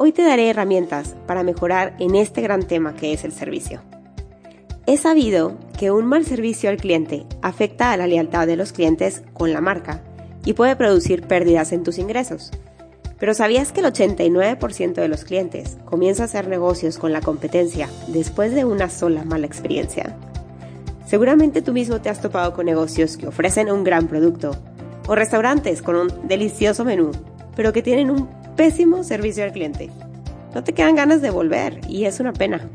Hoy te daré herramientas para mejorar en este gran tema que es el servicio. Es sabido que un mal servicio al cliente afecta a la lealtad de los clientes con la marca y puede producir pérdidas en tus ingresos. Pero ¿sabías que el 89% de los clientes comienza a hacer negocios con la competencia después de una sola mala experiencia? Seguramente tú mismo te has topado con negocios que ofrecen un gran producto o restaurantes con un delicioso menú, pero que tienen un pésimo servicio al cliente. No te quedan ganas de volver y es una pena.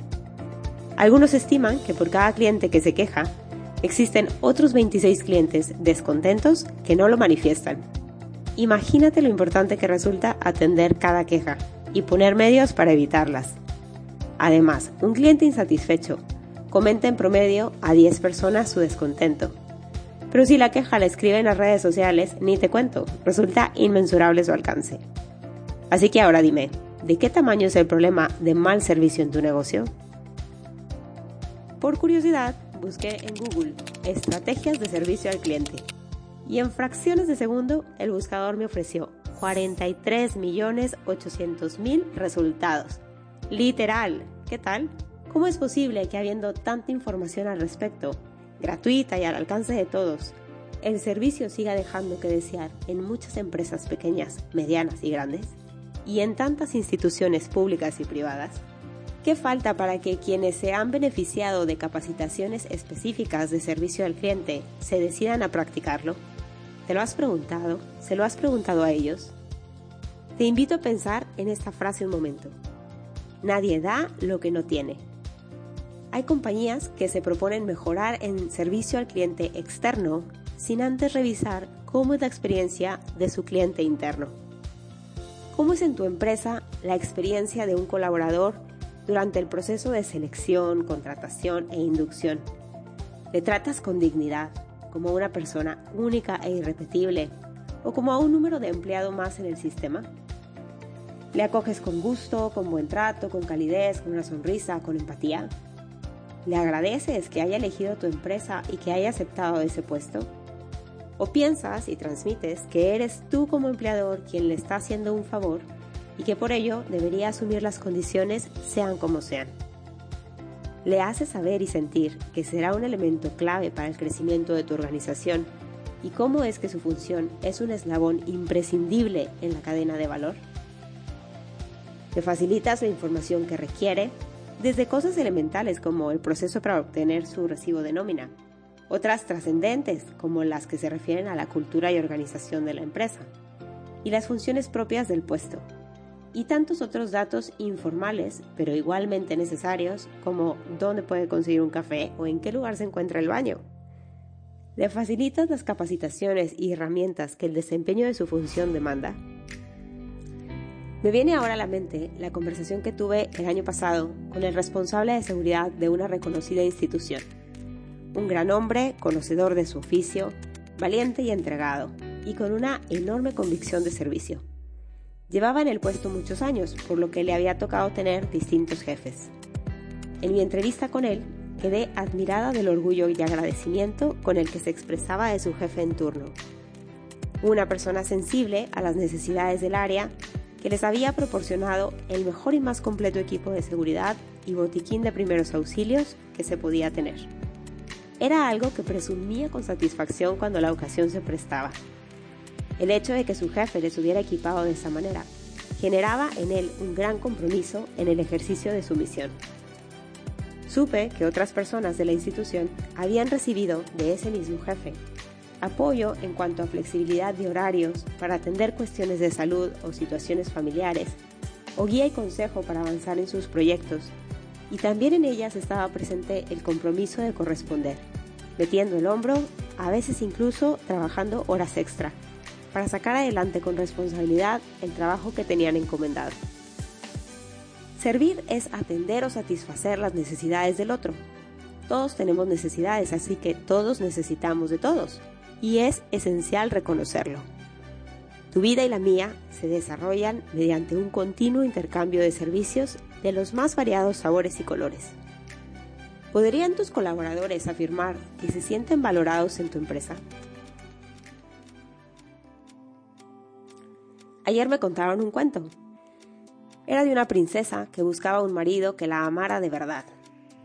Algunos estiman que por cada cliente que se queja, existen otros 26 clientes descontentos que no lo manifiestan. Imagínate lo importante que resulta atender cada queja y poner medios para evitarlas. Además, un cliente insatisfecho comenta en promedio a 10 personas su descontento. Pero si la queja la escribe en las redes sociales, ni te cuento, resulta inmensurable su alcance. Así que ahora dime, ¿de qué tamaño es el problema de mal servicio en tu negocio? Por curiosidad, busqué en Google estrategias de servicio al cliente y en fracciones de segundo el buscador me ofreció 43.800.000 resultados. Literal, ¿qué tal? ¿Cómo es posible que habiendo tanta información al respecto, gratuita y al alcance de todos, el servicio siga dejando que desear en muchas empresas pequeñas, medianas y grandes? ¿Y en tantas instituciones públicas y privadas? ¿Qué falta para que quienes se han beneficiado de capacitaciones específicas de servicio al cliente se decidan a practicarlo? ¿Te lo has preguntado? ¿Se lo has preguntado a ellos? Te invito a pensar en esta frase un momento. Nadie da lo que no tiene. Hay compañías que se proponen mejorar en servicio al cliente externo sin antes revisar cómo es la experiencia de su cliente interno. ¿Cómo es en tu empresa la experiencia de un colaborador durante el proceso de selección, contratación e inducción? ¿Le tratas con dignidad, como una persona única e irrepetible, o como a un número de empleado más en el sistema? ¿Le acoges con gusto, con buen trato, con calidez, con una sonrisa, con empatía? ¿Le agradeces que haya elegido tu empresa y que haya aceptado ese puesto? ¿O piensas y transmites que eres tú como empleador quien le está haciendo un favor y que por ello debería asumir las condiciones sean como sean? Le haces saber y sentir que será un elemento clave para el crecimiento de tu organización y cómo es que su función es un eslabón imprescindible en la cadena de valor. Le facilitas la información que requiere desde cosas elementales como el proceso para obtener su recibo de nómina, otras trascendentes como las que se refieren a la cultura y organización de la empresa, y las funciones propias del puesto, y tantos otros datos informales, pero igualmente necesarios, como dónde puede conseguir un café o en qué lugar se encuentra el baño. ¿Le facilitas las capacitaciones y herramientas que el desempeño de su función demanda? Me viene ahora a la mente la conversación que tuve el año pasado con el responsable de seguridad de una reconocida institución. Un gran hombre, conocedor de su oficio, valiente y entregado, y con una enorme convicción de servicio. Llevaba en el puesto muchos años, por lo que le había tocado tener distintos jefes. En mi entrevista con él, quedé admirada del orgullo y agradecimiento con el que se expresaba de su jefe en turno. Una persona sensible a las necesidades del área que les había proporcionado el mejor y más completo equipo de seguridad y botiquín de primeros auxilios que se podía tener. Era algo que presumía con satisfacción cuando la ocasión se prestaba. El hecho de que su jefe les hubiera equipado de esa manera generaba en él un gran compromiso en el ejercicio de su misión. Supe que otras personas de la institución habían recibido de ese mismo jefe apoyo en cuanto a flexibilidad de horarios para atender cuestiones de salud o situaciones familiares, o guía y consejo para avanzar en sus proyectos, y también en ellas estaba presente el compromiso de corresponder, metiendo el hombro, a veces incluso trabajando horas extra, para sacar adelante con responsabilidad el trabajo que tenían encomendado. Servir es atender o satisfacer las necesidades del otro. Todos tenemos necesidades, así que todos necesitamos de todos y es esencial reconocerlo. Tu vida y la mía se desarrollan mediante un continuo intercambio de servicios de los más variados sabores y colores. ¿Podrían tus colaboradores afirmar que se sienten valorados en tu empresa? Ayer me contaron un cuento. Era de una princesa que buscaba un marido que la amara de verdad.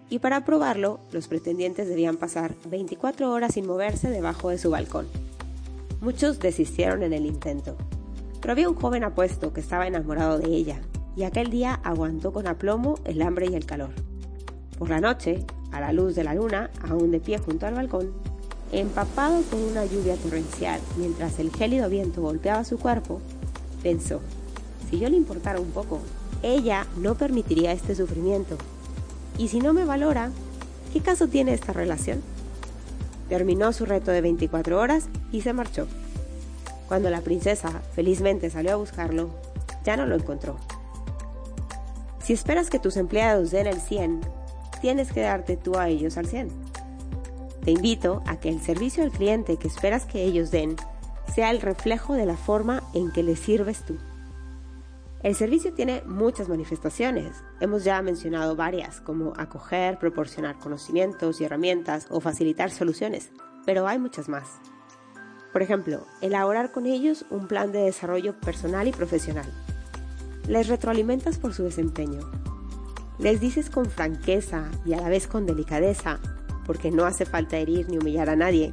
Y para probarlo, los pretendientes debían pasar 24 horas sin moverse debajo de su balcón. Muchos desistieron en el intento, pero había un joven apuesto que estaba enamorado de ella, y aquel día aguantó con aplomo el hambre y el calor. Por la noche, a la luz de la luna, aún de pie junto al balcón, empapado con una lluvia torrencial mientras el gélido viento golpeaba su cuerpo, pensó, si yo le importara un poco, ella no permitiría este sufrimiento. Y si no me valora, ¿qué caso tiene esta relación? Terminó su reto de 24 horas y se marchó. Cuando la princesa felizmente salió a buscarlo, ya no lo encontró. Si esperas que tus empleados den el 100, tienes que darte tú a ellos al 100. Te invito a que el servicio al cliente que esperas que ellos den sea el reflejo de la forma en que les sirves tú. El servicio tiene muchas manifestaciones. Hemos ya mencionado varias, como acoger, proporcionar conocimientos y herramientas o facilitar soluciones, pero hay muchas más. Por ejemplo, elaborar con ellos un plan de desarrollo personal y profesional. Les retroalimentas por su desempeño. Les dices con franqueza y a la vez con delicadeza, porque no hace falta herir ni humillar a nadie,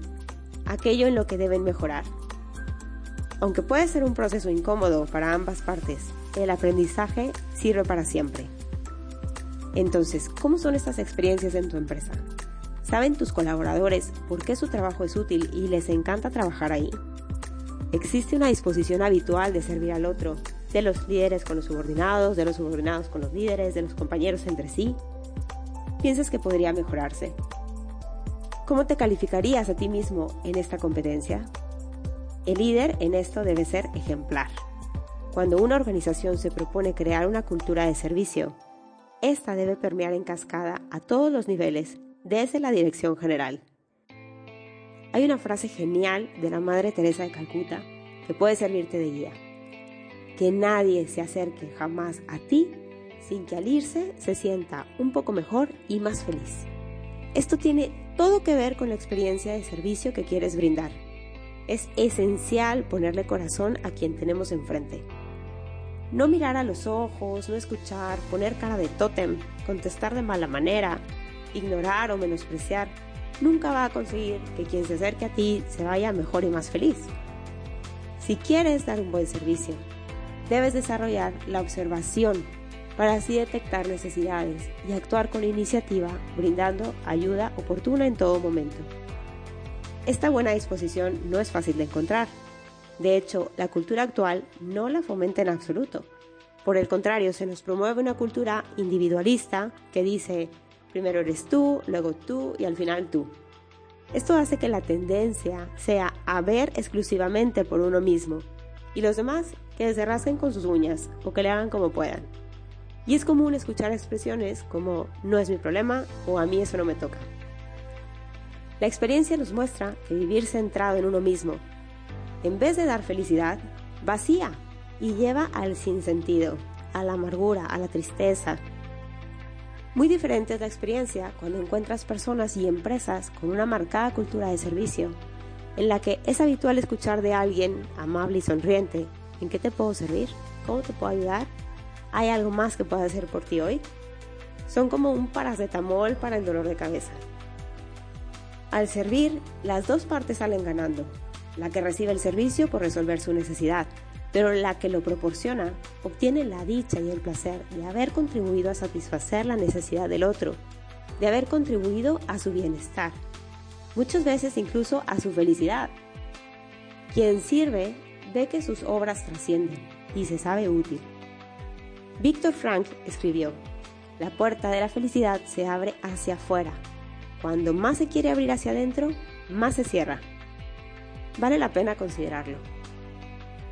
aquello en lo que deben mejorar. Aunque puede ser un proceso incómodo para ambas partes, el aprendizaje sirve para siempre. Entonces, ¿cómo son estas experiencias en tu empresa? ¿Saben tus colaboradores por qué su trabajo es útil y les encanta trabajar ahí? ¿Existe una disposición habitual de servir al otro, de los líderes con los subordinados, de los subordinados con los líderes, de los compañeros entre sí? ¿Piensas que podría mejorarse? ¿Cómo te calificarías a ti mismo en esta competencia? El líder en esto debe ser ejemplar. Cuando una organización se propone crear una cultura de servicio, esta debe permear en cascada a todos los niveles, desde la dirección general. Hay una frase genial de la Madre Teresa de Calcuta que puede servirte de guía. Que nadie se acerque jamás a ti sin que al irse se sienta un poco mejor y más feliz. Esto tiene todo que ver con la experiencia de servicio que quieres brindar. Es esencial ponerle corazón a quien tenemos enfrente. No mirar a los ojos, no escuchar, poner cara de tótem, contestar de mala manera, ignorar o menospreciar, nunca va a conseguir que quien se acerque a ti se vaya mejor y más feliz. Si quieres dar un buen servicio, debes desarrollar la observación para así detectar necesidades y actuar con iniciativa, brindando ayuda oportuna en todo momento. Esta buena disposición no es fácil de encontrar, de hecho, la cultura actual no la fomenta en absoluto. Por el contrario, se nos promueve una cultura individualista que dice, primero eres tú, luego tú y al final tú. Esto hace que la tendencia sea a ver exclusivamente por uno mismo y los demás que se rasquen con sus uñas o que le hagan como puedan. Y es común escuchar expresiones como no es mi problema o a mí eso no me toca. La experiencia nos muestra que vivir centrado en uno mismo en vez de dar felicidad, vacía y lleva al sinsentido, a la amargura, a la tristeza. Muy diferente es la experiencia cuando encuentras personas y empresas con una marcada cultura de servicio, en la que es habitual escuchar de alguien amable y sonriente, ¿en qué te puedo servir? ¿Cómo te puedo ayudar? ¿Hay algo más que pueda hacer por ti hoy? Son como un paracetamol para el dolor de cabeza. Al servir, las dos partes salen ganando, la que recibe el servicio por resolver su necesidad, pero la que lo proporciona obtiene la dicha y el placer de haber contribuido a satisfacer la necesidad del otro, de haber contribuido a su bienestar, muchas veces incluso a su felicidad. Quien sirve ve que sus obras trascienden y se sabe útil. Víctor Frank escribió, la puerta de la felicidad se abre hacia afuera. Cuando más se quiere abrir hacia adentro, más se cierra vale la pena considerarlo.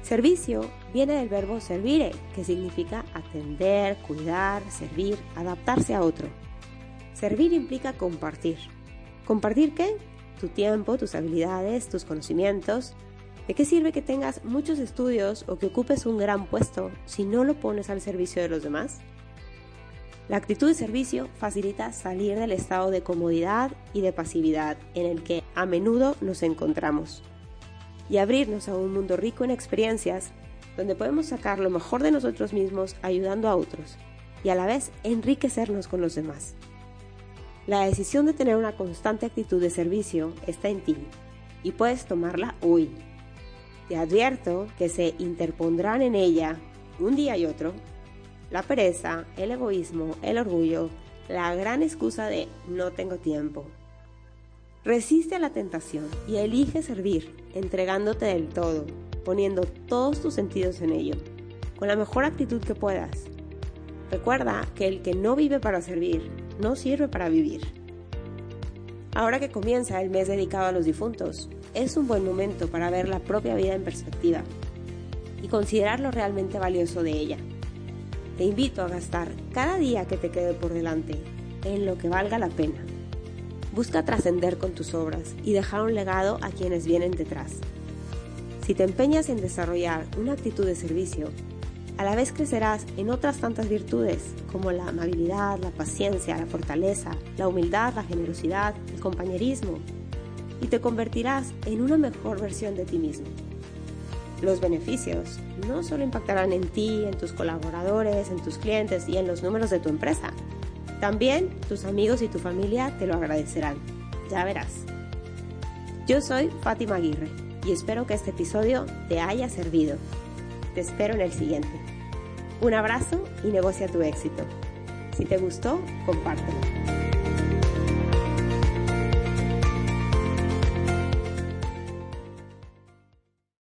Servicio viene del verbo servire, que significa atender, cuidar, servir, adaptarse a otro. Servir implica compartir. ¿Compartir qué? Tu tiempo, tus habilidades, tus conocimientos. ¿De qué sirve que tengas muchos estudios o que ocupes un gran puesto si no lo pones al servicio de los demás? La actitud de servicio facilita salir del estado de comodidad y de pasividad en el que a menudo nos encontramos y abrirnos a un mundo rico en experiencias donde podemos sacar lo mejor de nosotros mismos ayudando a otros y a la vez enriquecernos con los demás. La decisión de tener una constante actitud de servicio está en ti y puedes tomarla hoy. Te advierto que se interpondrán en ella, un día y otro, la pereza, el egoísmo, el orgullo, la gran excusa de no tengo tiempo. Resiste a la tentación y elige servir, entregándote del todo, poniendo todos tus sentidos en ello, con la mejor actitud que puedas. Recuerda que el que no vive para servir, no sirve para vivir. Ahora que comienza el mes dedicado a los difuntos, es un buen momento para ver la propia vida en perspectiva y considerar lo realmente valioso de ella. Te invito a gastar cada día que te quede por delante en lo que valga la pena. Busca trascender con tus obras y dejar un legado a quienes vienen detrás. Si te empeñas en desarrollar una actitud de servicio, a la vez crecerás en otras tantas virtudes como la amabilidad, la paciencia, la fortaleza, la humildad, la generosidad, el compañerismo, y te convertirás en una mejor versión de ti mismo. Los beneficios no solo impactarán en ti, en tus colaboradores, en tus clientes y en los números de tu empresa, también tus amigos y tu familia te lo agradecerán. Ya verás. Yo soy Fátima Aguirre y espero que este episodio te haya servido. Te espero en el siguiente. Un abrazo y negocia tu éxito. Si te gustó, compártelo.